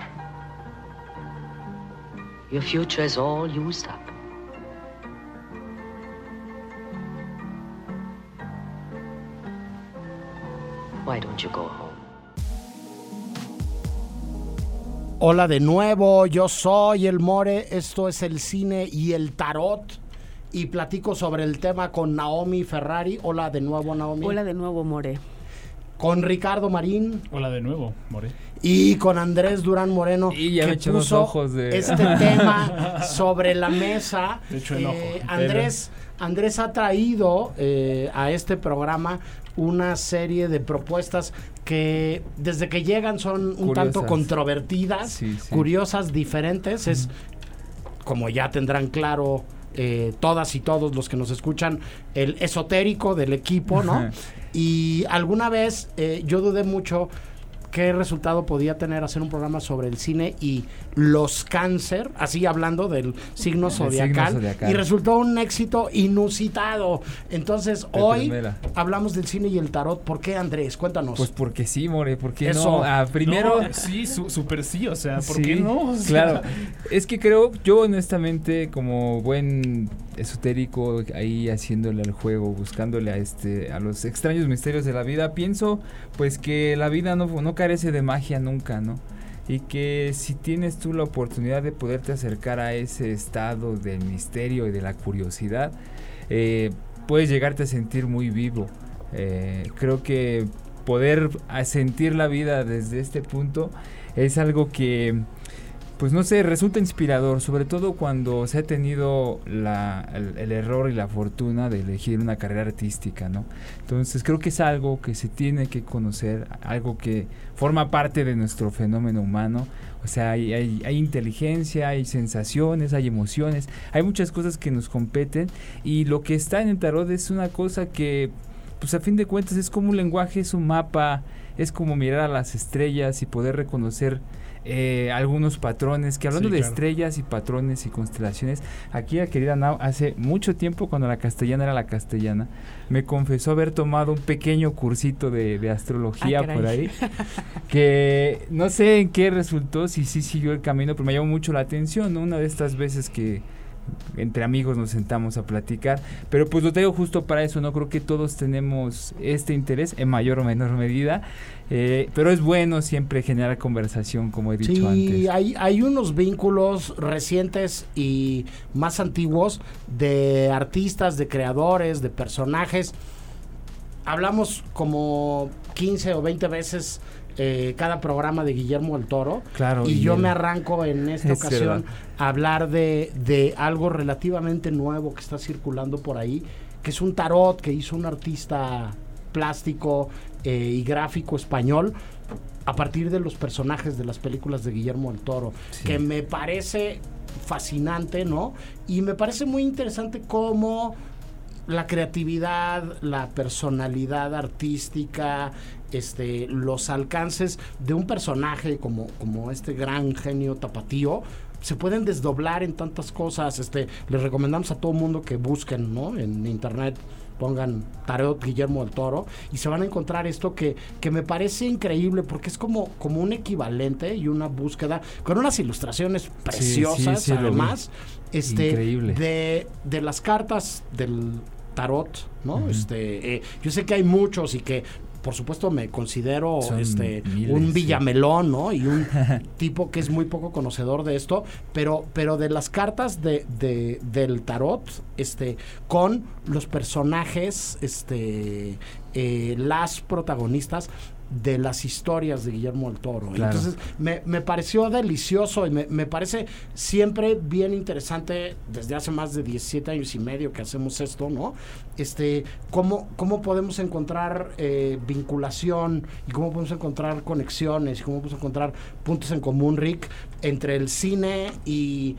Your future is all used up. Why don't you go home? Hola de nuevo, yo soy el More, esto es el cine y el tarot y platico sobre el tema con Naomi Ferrari. Hola de nuevo Naomi. Hola de nuevo, More. Con Ricardo Marín Hola de nuevo, More. y con Andrés Durán Moreno Y ya que los puso ojos de- este tema *laughs* sobre la mesa. Te echó el ojo, Eh, Andrés, Andrés ha traído eh, a este programa una serie de propuestas que desde que llegan son un tanto controvertidas, Sí, sí. curiosas, diferentes. Es como ya tendrán claro eh, todas y todos los que nos escuchan, el esotérico del equipo, ¿no? Ajá. y alguna vez eh, yo dudé mucho qué resultado podía tener hacer un programa sobre el cine y los cáncer, así hablando del signo signo zodiacal, y resultó un éxito inusitado. Entonces, De hoy primera. hablamos del cine y el tarot. ¿Por qué, Andrés? Cuéntanos. Pues porque sí, More, porque no. Ah, primero. No, sí, su- súper sí, o sea, ¿por Sí, qué no? O sea, Claro. Es que creo, yo honestamente, como buen esotérico, ahí haciéndole al juego, buscándole a este, a los extraños misterios de la vida, pienso pues que la vida no, no carece de magia nunca, ¿no? Y que si tienes tú la oportunidad de poderte acercar a ese estado del misterio y de la curiosidad, eh, puedes llegarte a sentir muy vivo. Eh, creo que poder sentir la vida desde este punto es algo que, pues no sé, resulta inspirador, sobre todo cuando se ha tenido la- el, el error y la fortuna de elegir una carrera artística, ¿no? Entonces creo que es algo que se tiene que conocer, algo que forma parte de nuestro fenómeno humano. O sea, hay, hay- hay inteligencia, hay sensaciones, hay emociones, hay muchas cosas que nos competen y lo que está en el tarot es una cosa que, pues a fin de cuentas es como un lenguaje, es un mapa, es como mirar a las estrellas y poder reconocer eh, algunos patrones, que hablando Sí, de claro. estrellas y patrones y constelaciones, aquí la querida Nao hace mucho tiempo cuando la castellana era la castellana, me confesó haber tomado un pequeño cursito de, de astrología Ah, por ahí, *laughs* que no sé en qué resultó, si sí siguió el camino, pero me llamó mucho la atención, ¿no? Una de estas veces que entre amigos nos sentamos a platicar. Pero pues lo tengo justo para eso, ¿no? Creo que todos tenemos este interés en mayor o menor medida. Eh, pero es bueno siempre generar conversación, como he dicho Sí, antes. hay, hay unos vínculos recientes y más antiguos de artistas, de creadores, de personajes. Hablamos como 15 o 20 veces eh, cada programa de Guillermo el Toro. Claro, Y yo me arranco en esta Es ocasión verdad. a hablar de, de algo relativamente nuevo que está circulando por ahí, que es un tarot que hizo un artista plástico eh, y gráfico español a partir de los personajes de las películas de Guillermo el Toro, que me parece fascinante, ¿no? Y me parece muy interesante cómo la creatividad, la personalidad artística, este, los alcances de un personaje como, como este gran genio tapatío se pueden desdoblar en tantas cosas. Este, les recomendamos a todo mundo que busquen, ¿no? En internet pongan Tarot Guillermo del Toro y se van a encontrar esto que, que me parece increíble porque es como, como un equivalente y una búsqueda con unas ilustraciones preciosas sí, además este Increíble. de, de las cartas del tarot no este eh, yo sé que hay muchos y que por supuesto me considero Son este miles, un villamelón no y un *laughs* tipo que es muy poco conocedor de esto pero pero de las cartas de, de- del tarot este con los personajes este eh, las protagonistas de las historias de Guillermo del Toro. Claro. Entonces, me, me pareció delicioso y me, me parece siempre bien interesante desde hace más de 17 años y medio que hacemos esto, ¿no? Este, cómo, cómo podemos encontrar eh, vinculación y cómo podemos encontrar conexiones y cómo podemos encontrar puntos en común, Rick, entre el cine y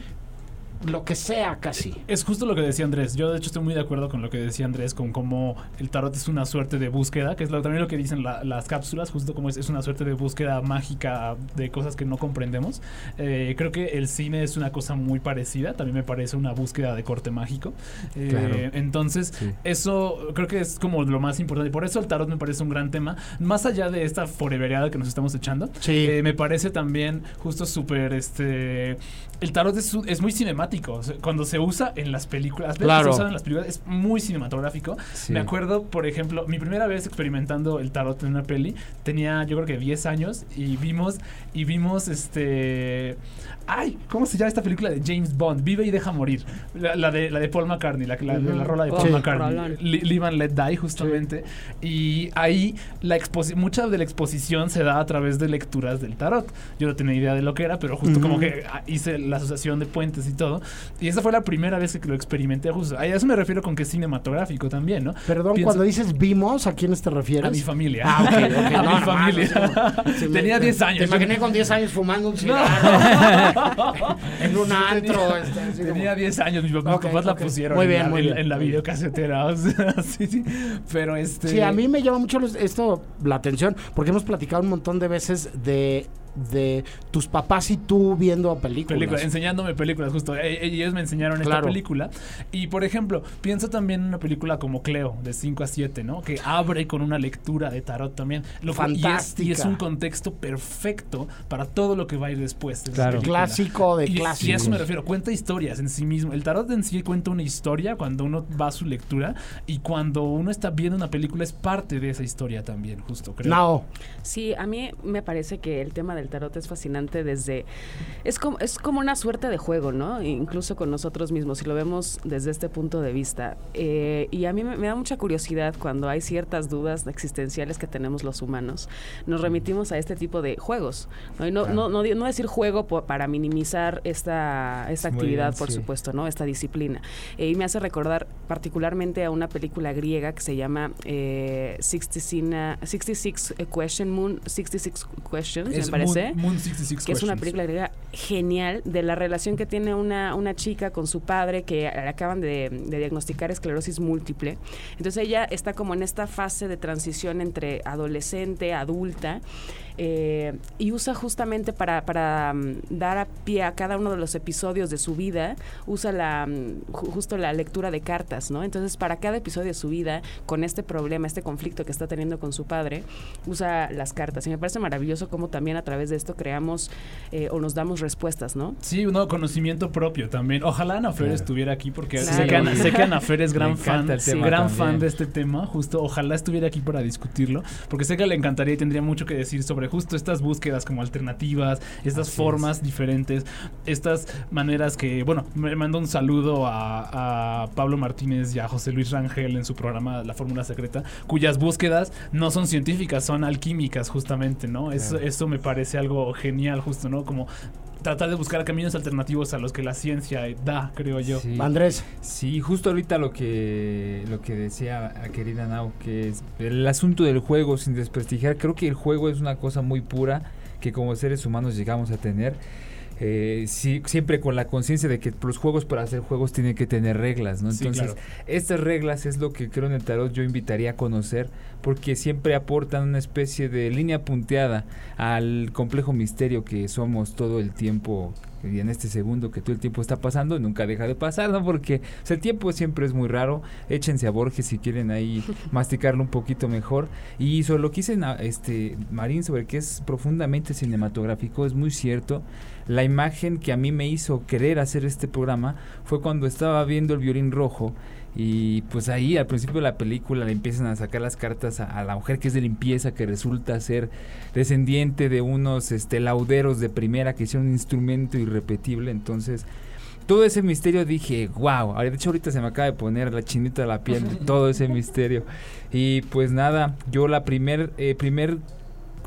lo que sea casi. Es justo lo que decía Andrés. Yo de hecho estoy muy de acuerdo con lo que decía Andrés, con cómo el tarot es una suerte de búsqueda, que es lo- también lo que dicen la- las cápsulas, justo como es, es una suerte de búsqueda mágica de cosas que no comprendemos. Eh, creo que el cine es una cosa muy parecida, también me parece una búsqueda de corte mágico. Eh, Claro. Entonces, Sí. eso creo que es como lo más importante. Por eso el tarot me parece un gran tema, más allá de esta forevereada que nos estamos echando. Sí. Eh, me parece también justo súper este el tarot es, su- es muy cinemático. O sea, cuando se usa en las películas Claro. se usan en las películas es muy cinematográfico. Sí. me acuerdo por ejemplo mi primera vez experimentando el tarot en una peli tenía yo creo que 10 años y vimos y vimos este ay cómo se llama esta película de James Bond Vive y deja morir. La, la de la de Paul McCartney la, la, la rola de Paul Sí. McCartney. Live and Let Die justamente. Y ahí la exposi- mucha de la exposición se da a través de lecturas del tarot. Yo no tenía idea de lo que era pero justo como que ah, hice la asociación de puentes y todo y esa fue la primera vez que lo experimenté justo a eso me refiero con que es cinematográfico también no Perdón, Pienso- cuando dices vimos, ¿a quiénes te refieres? a mi familia Ah, ok, ok. *laughs* a No, mi no, familia no, tenía 10 años Te imaginé con 10 años fumando un cigarro *laughs* en un antro. este, Tenía 10 años, mis, papás- la pusieron Muy en, la, muy en- bien. en la videocasetera. o sea, *laughs* sí, sí. Pero este. Sí, a mí me llama mucho esto la atención porque hemos platicado un montón de veces de, de tus papás y tú viendo películas. película, enseñándome películas, justo. E- e- Ellos me enseñaron esta Claro. película. Y por ejemplo, pienso también en una película como Cleo, de 5 a 7, ¿no? Que abre con una lectura de tarot también. Lo cu- y es- Y es, Fantástica. un contexto perfecto para todo lo que va a ir después. de Claro. Clásico de Y, y clásicos. a eso me refiero, cuenta historias en sí mismo. El tarot en sí cuenta una historia cuando uno va a su lectura y cuando uno está viendo una película es parte de esa historia también, justo, creo. No, Sí, a mí me parece que el tema del tarot es fascinante desde... Es como, es como una suerte de juego, ¿no? Incluso con nosotros mismos, si lo vemos desde este punto de vista. Eh, y a mí me, me da mucha curiosidad cuando hay ciertas dudas existenciales que tenemos los humanos. Nos remitimos a este tipo de juegos. No, Y no, no, no, decir juego para minimizar esta, esta actividad, bien, por sí. supuesto, ¿no? Esta disciplina. Eh, y me hace recordar particularmente a una película griega que se llama eh, 66, uh, 66 Question Moon, 66 Questions, Es me parece. Moon, Moon 66 que es una película griega genial de la relación que tiene una, una chica con su padre que le acaban de, de diagnosticar esclerosis múltiple. Entonces ella está como en esta fase de transición entre adolescente, adulta, eh, y usa justamente para, para mm, dar a pie a cada uno de los episodios de su vida, usa la mm, ju- justo la lectura de cartas, ¿no? Entonces, para cada episodio de su vida, con este problema, este conflicto que está teniendo con su padre, usa las cartas. Y me parece maravilloso cómo también a través de esto creamos eh, o nos damos respuestas, ¿no? Sí, no, conocimiento propio también. Ojalá Ana Fer Claro. estuviera aquí porque Claro. sé, que Ana, sé que *laughs* Ana Fer es gran fan, el tema gran fan de este tema. Justo, ojalá estuviera aquí para discutirlo, porque sé que le encantaría y tendría mucho que decir sobre justo estas búsquedas como alternativas, estas Así formas diferentes, estas maneras que, bueno, me mando un saludo a, a Pablo Martínez y a José Luis Rangel en su programa La Fórmula Secreta, cuyas búsquedas no son científicas, son alquímicas justamente, ¿no? Eso, eso me parece algo genial, justo, ¿no? Como tratar de buscar caminos alternativos a los que la ciencia da, creo yo. Sí. Andrés, Sí, justo ahorita lo que lo que decía a querida Nao, que es el asunto del juego sin desprestigiar, creo que el juego es una cosa muy pura que como seres humanos llegamos a tener. Eh, sí, siempre con la conciencia de que los juegos para hacer juegos tienen que tener reglas, ¿no? Sí, Entonces, claro. estas reglas es lo que creo en el tarot yo invitaría a conocer porque siempre aportan una especie de línea punteada al complejo misterio que somos todo el tiempo y en este segundo que todo el tiempo está pasando nunca deja de pasar, ¿no? Porque o sea, el tiempo siempre es muy raro. Échense a Borges si quieren ahí *laughs* masticarlo un poquito mejor. Y sobre lo que dice na- este Marín sobre que es profundamente cinematográfico, es muy cierto. La imagen que a mí me hizo querer hacer este programa fue cuando estaba viendo el violín rojo y pues ahí al principio de la película le empiezan a sacar las cartas a, a la mujer que es de limpieza que resulta ser descendiente de unos este lauderos de primera que hicieron un instrumento irrepetible. Entonces todo ese misterio dije wow de hecho ahorita se me acaba de poner la chinita de la piel de todo ese *laughs* misterio. Y pues nada yo la primer eh, primer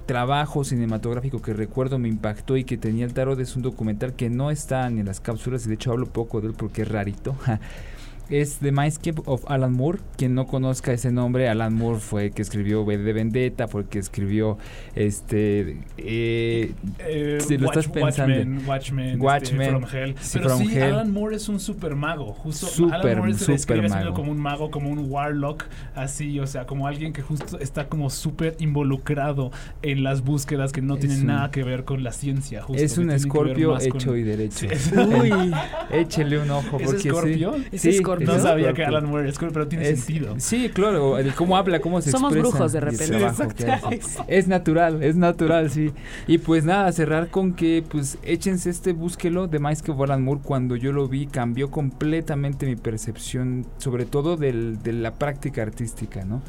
trabajo cinematográfico que recuerdo me impactó y que tenía el tarot es un documental que no está ni en las cápsulas y de hecho hablo poco de él porque es rarito. *laughs* Es The Mindscape of Alan Moore. Quien no conozca ese nombre, Alan Moore fue el que escribió V de Vendetta, fue el que escribió este. Eh, Eh, si lo Watch- estás pensando. Watchmen, Watchmen, este, Watchmen, From Hell. sí, Pero From sí, Hell. Alan Moore es un super mago. Justo Alan Moore se describe mago. como un mago, como un warlock, así, o sea, como alguien que justo está como súper involucrado en las búsquedas que no Es tienen un- nada que ver con la ciencia. Justo, es un escorpio con- hecho y derecho. Sí, *laughs* es- Uy, échele un ojo. ¿Es porque sí. escorpio? ¿Es Sí, No es sabía que. Alan Moore era escorpio, pero tiene Es- sentido. Sí, claro, el cómo habla, cómo se Somos expresa. brujos de repente. trabajo Sí. Es natural, es natural, sí. Y pues nada, cerrar con que, pues, échense este búsquelo de Mice que Alan Moore. Cuando yo lo vi, cambió completamente mi percepción, sobre todo del- de la práctica artística, ¿no?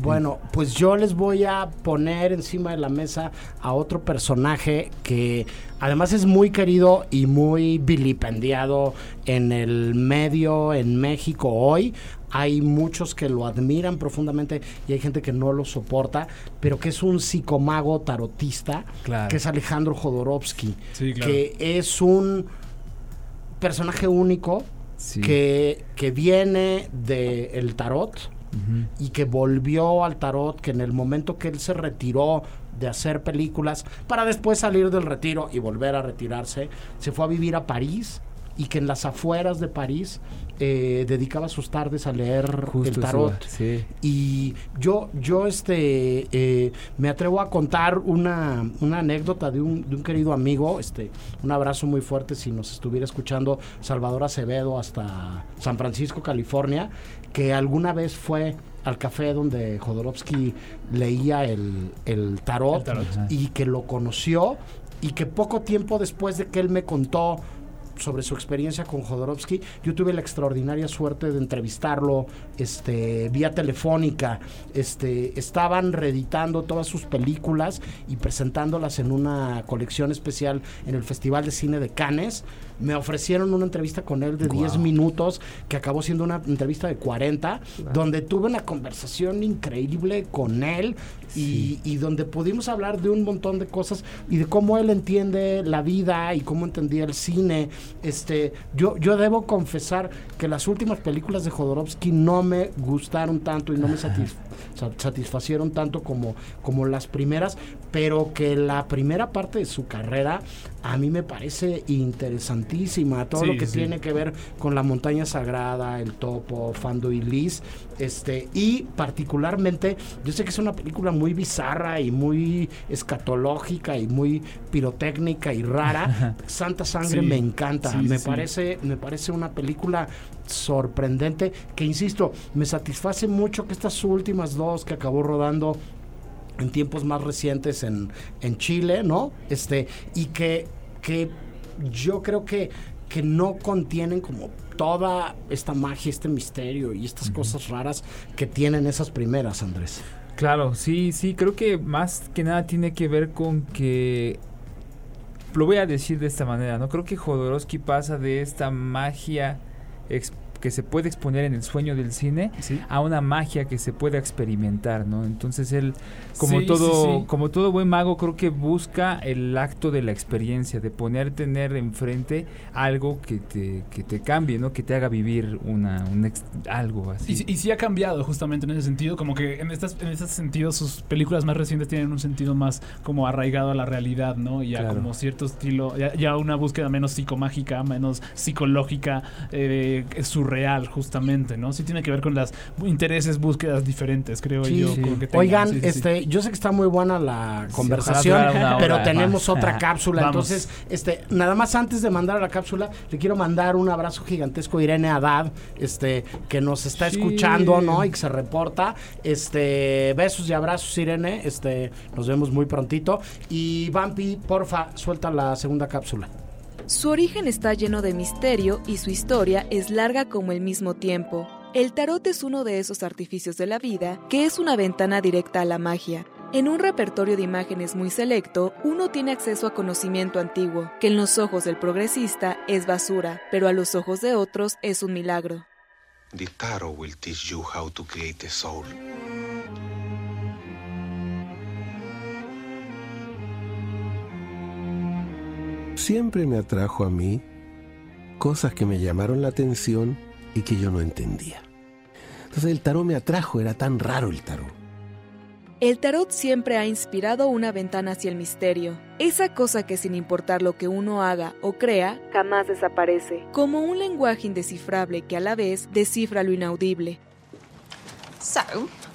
Bueno, pues yo les voy a poner encima de la mesa a otro personaje que además es muy querido y muy vilipendiado en el medio en México hoy. Hay muchos que lo admiran profundamente y hay gente que no lo soporta, pero que es un psicomago tarotista, Claro. que es Alejandro Jodorowsky, Sí, claro. que es un personaje único Sí. que, que viene del tarot Y que volvió al tarot, que en el momento que él se retiró de hacer películas, para después salir del retiro y volver a retirarse, se fue a vivir a París y que en las afueras de París eh, dedicaba sus tardes a leer Justo el eso, tarot. sí. Y yo, yo este, eh, me atrevo a contar una, una anécdota de un, de un querido amigo, este, un abrazo muy fuerte si nos estuviera escuchando Salvador Acevedo hasta San Francisco, California, que alguna vez fue al café donde Jodorowsky leía el, el tarot, El tarot. Y que lo conoció y que poco tiempo después de que él me contó sobre su experiencia con Jodorowsky. Yo tuve la extraordinaria suerte de entrevistarlo este, vía telefónica. Este, estaban reeditando todas sus películas y presentándolas en una colección especial en el Festival de Cine de Cannes. Me ofrecieron una entrevista con él de 10 minutos, que acabó siendo una entrevista de 40, donde tuve una conversación increíble con él y, y donde pudimos hablar de un montón de cosas y de cómo él entiende la vida y cómo entendía el cine. Este, yo, yo debo confesar que las últimas películas de Jodorowsky no me gustaron tanto y no me satisf- sa- satisfacieron tanto como, como las primeras, pero que la primera parte de su carrera a mí me parece interesantísima. Todo Sí, lo que sí. tiene que ver con la montaña sagrada, el topo, Fando y Liz. Este, y particularmente, yo sé que es una película muy bizarra y muy escatológica y muy pirotécnica y rara. *laughs* Santa Sangre Sí, me encanta. me parece, me parece una película sorprendente que insisto, me satisface mucho que estas últimas dos que acabó rodando en tiempos más recientes en, en Chile, ¿no? Este, y que, que yo creo que, que no contienen como toda esta magia, este misterio y estas cosas raras que tienen esas primeras, Andrés. Claro, sí, sí, creo que más que nada tiene que ver con que lo voy a decir de esta manera, ¿no? Creo que Jodorowsky pasa de esta magia que se puede exponer en el sueño del cine Sí. a una magia que se puede experimentar, ¿no? Entonces él, como Sí, todo, sí, como todo buen mago, creo que busca el acto de la experiencia, de poner, tener enfrente algo que te, que te cambie, ¿no? Que te haga vivir una, un ex- algo así. Y, sí- y sí ha cambiado justamente en ese sentido, como que en estas en este sentido sus películas más recientes tienen un sentido más como arraigado a la realidad, ¿no? Y ya Claro. como cierto estilo, ya, ya una búsqueda menos psicomágica, menos psicológica, eh, surreal justamente, ¿no? Sí tiene que ver con las intereses, búsquedas diferentes, creo Sí, yo. sí. como que tengan. Oigan, Sí, este, yo sé que está muy buena la conversación, pero tenemos otra cápsula. Vamos. Entonces, este, nada más antes de mandar a la cápsula, le quiero mandar un abrazo gigantesco a Irene Haddad, este, que nos está escuchando, ¿no? Y que se reporta. Este, besos y abrazos, Irene. Este, nos vemos muy prontito. Y Vampi, porfa, suelta la segunda cápsula. Su origen está lleno de misterio y su historia es larga como el mismo tiempo. El tarot es uno de esos artificios de la vida que es una ventana directa a la magia. En un repertorio de imágenes muy selecto, uno tiene acceso a conocimiento antiguo, que en los ojos del progresista es basura, pero a los ojos de otros es un milagro. The tarot will teach you how to create a soul. Siempre me atrajo a mí cosas que me llamaron la atención y que yo no entendía. Entonces el tarot me atrajo, era tan raro el tarot. El tarot siempre ha inspirado una ventana hacia el misterio, esa cosa que sin importar lo que uno haga o crea, jamás desaparece, como un lenguaje indescifrable que a la vez descifra lo inaudible. So,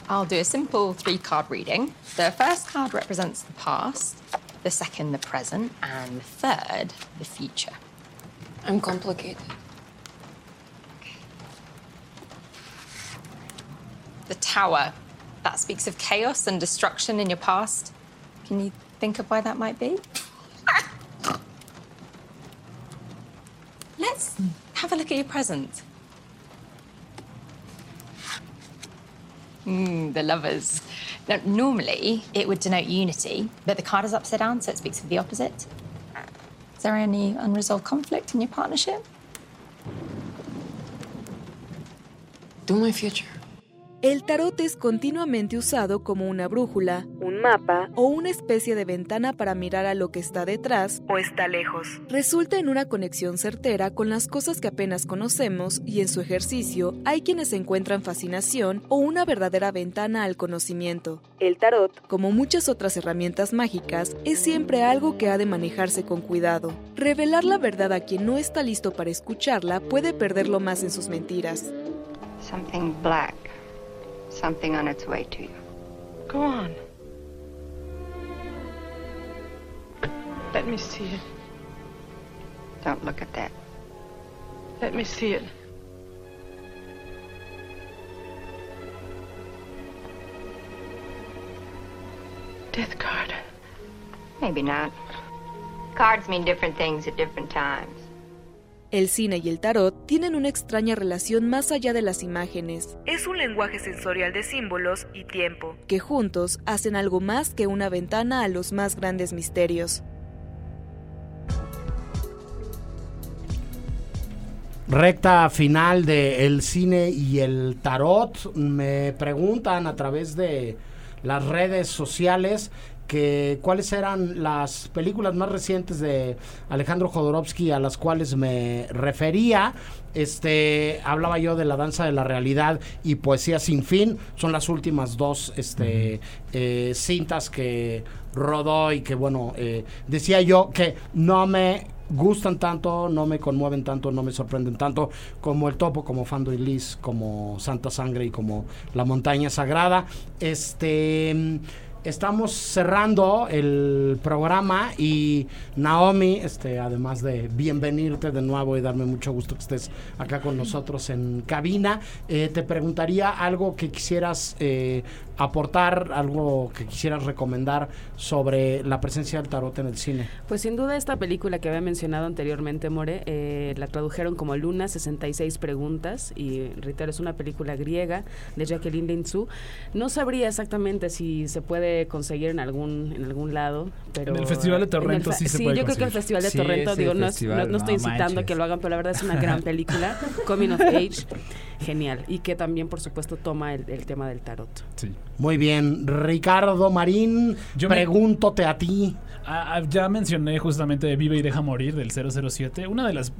I'll do a simple three card reading. The first card represents the past, the second, the present, and the third, the future. I'm complicated. The tower, that speaks of chaos and destruction in your past. Can you think of why that might be? *laughs* Let's have a look at your present. Mm, the lovers. Now, normally, it would denote unity, but the card is upside down, so it speaks of the opposite. Is there any unresolved conflict in your partnership? Do my future. El tarot es continuamente usado como una brújula, un mapa o una especie de ventana para mirar a lo que está detrás o está lejos. Resulta en una conexión certera con las cosas que apenas conocemos y en su ejercicio hay quienes encuentran fascinación o una verdadera ventana al conocimiento. El tarot, como muchas otras herramientas mágicas, es siempre algo que ha de manejarse con cuidado. Revelar la verdad a quien no está listo para escucharla puede perderlo más en sus mentiras. Something black. Something on its way to you. Go on. Let me see it. Don't look at that. Let me see it. Death card. Maybe not. Cards mean different things at different times. El cine y el tarot tienen una extraña relación más allá de las imágenes. Es un lenguaje sensorial de símbolos y tiempo, que juntos hacen algo más que una ventana a los más grandes misterios. Recta final de el cine y el tarot. Me preguntan a través de las redes sociales que cuáles eran las películas más recientes de Alejandro Jodorowsky a las cuales me refería. Este hablaba yo de la danza de la realidad y poesía sin fin. Son las últimas dos este, eh, cintas que rodó y que bueno, eh, decía yo que no me gustan tanto, no me conmueven tanto, no me sorprenden tanto como El Topo, como Fando y Liz, como Santa Sangre y como La Montaña Sagrada. Este estamos cerrando el programa y Naomi, este, además de bienvenirte de nuevo y darme mucho gusto que estés acá con nosotros en cabina, eh, te preguntaría algo que quisieras eh, aportar, algo que quisieras recomendar sobre la presencia del tarot en el cine. Pues sin duda esta película que había mencionado anteriormente, More, eh, la tradujeron como Luna 66 preguntas y reitero, es una película griega de Jacqueline Linzu. No sabría exactamente si se puede conseguir en algún en algún lado, pero En el Festival de Torrento en el sí se sí, puede yo creo que el conseguir. Festival de Sí, Torrento, digo, festival, no- no estoy incitando a que lo hagan, pero la verdad es una gran *laughs* película, Coming of Age, genial, y que también, por supuesto, toma el, el tema del tarot. Sí. Muy bien, Ricardo Marín, Yo me- a ti. Ah, ah, ya mencioné justamente Vive y Deja Morir del 007, una de las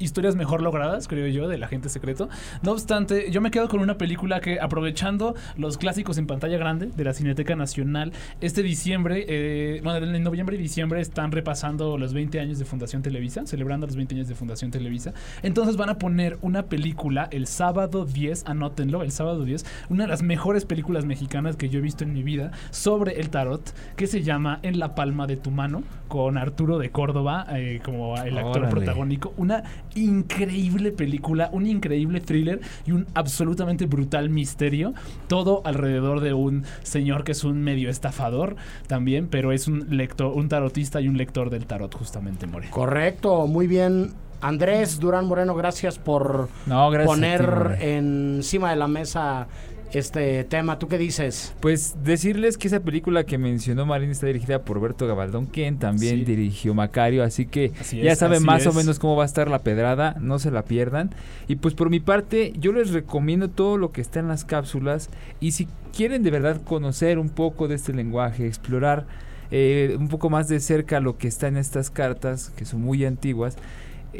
historias mejor logradas, creo yo, del agente secreto. No obstante, yo me quedo con una película que, aprovechando los clásicos en pantalla grande de la Cineteca Nacional, este diciembre, eh, bueno, en noviembre y diciembre están repasando los 20 años de Fundación Televisa, celebrando los 20 años de Fundación Televisa. Entonces van a poner una película el sábado 10, anótenlo, el sábado 10, una de las mejores películas mexicanas que yo he visto en mi vida sobre el tarot, que se llama En la palma de tu mano, con Arturo de Córdoba eh, como el actor Órale. protagónico. Una increíble película, un increíble thriller y un absolutamente brutal misterio. Todo alrededor de un señor que es un medio estafador también, pero es un lector, un tarotista y un lector del tarot, justamente, More. Correcto, muy bien. Andrés Durán Moreno, gracias por No, gracias a ti, poner encima de la mesa este tema. ¿Tú qué dices? Pues decirles que esa película que mencionó Marín está dirigida por Berto Gabaldón, quien también Sí. dirigió Macario, así que Así ya es, saben más o menos cómo va a estar la pedrada, no se la pierdan. Y pues por mi parte, yo les recomiendo todo lo que está en las cápsulas y si quieren de verdad conocer un poco de este lenguaje, explorar eh, un poco más de cerca lo que está en estas cartas, que son muy antiguas,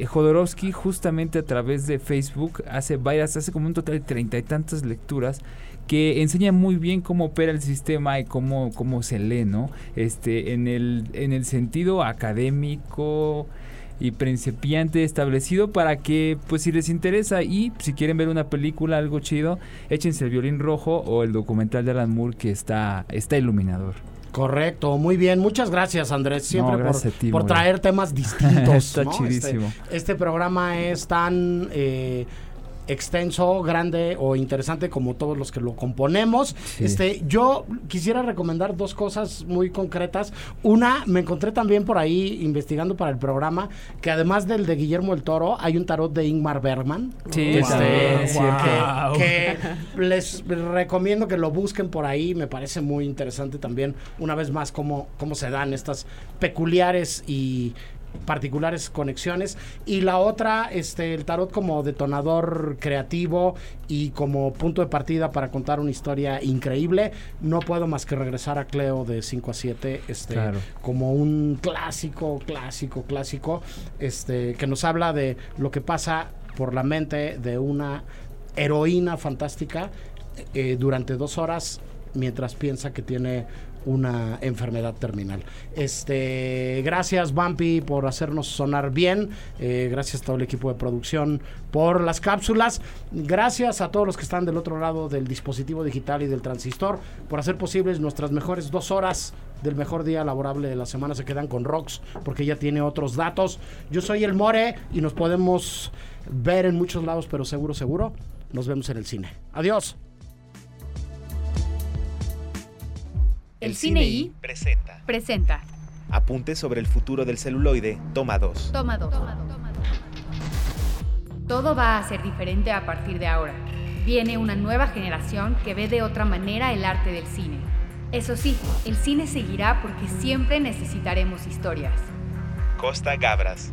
Jodorowsky justamente a través de Facebook hace varias, hace como un total de treinta y tantas lecturas que enseña muy bien cómo opera el sistema y cómo, cómo se lee, ¿no? Este, en el, en el sentido académico y principiante establecido para que, pues si les interesa y si quieren ver una película, algo chido, échense el violín rojo o el documental de Alan Moore que está, está iluminador. Correcto, muy bien. Muchas gracias, Andrés, siempre No, por, gracias a ti, por More. traer temas *laughs* distintos. Está ¿no? chidísimo. Este, este programa es tan eh, extenso, grande o interesante como todos los que lo componemos. Sí. Este, yo quisiera recomendar dos cosas muy concretas. Una, me encontré también por ahí investigando para el programa que además del de Guillermo el Toro, hay un tarot de Ingmar Bergman. Sí, Este, también, es cierto. Wow. que les recomiendo que lo busquen por ahí. Me parece muy interesante también, una vez más, cómo, cómo se dan estas peculiares y particulares conexiones y la otra este el tarot como detonador creativo y como punto de partida para contar una historia increíble no puedo más que regresar a Cleo de 5 a 7 este Claro. como un clásico clásico clásico este que nos habla de lo que pasa por la mente de una heroína fantástica eh, durante dos horas mientras piensa que tiene una enfermedad terminal. Este, gracias Bumpy por hacernos sonar bien, eh, gracias a todo el equipo de producción por las cápsulas, gracias a todos los que están del otro lado del dispositivo digital y del transistor por hacer posibles nuestras mejores dos horas del mejor día laborable de la semana se quedan con Rox porque ya tiene otros datos. Yo soy el More y nos podemos ver en muchos lados, pero seguro, seguro, nos vemos en el cine. Adiós. El Cine I presenta presenta Apuntes sobre el futuro del celuloide, toma 2. Toma 2. Todo va a ser diferente a partir de ahora. Viene una nueva generación que ve de otra manera el arte del cine. Eso sí, el cine seguirá porque siempre necesitaremos historias. Costa Gabras.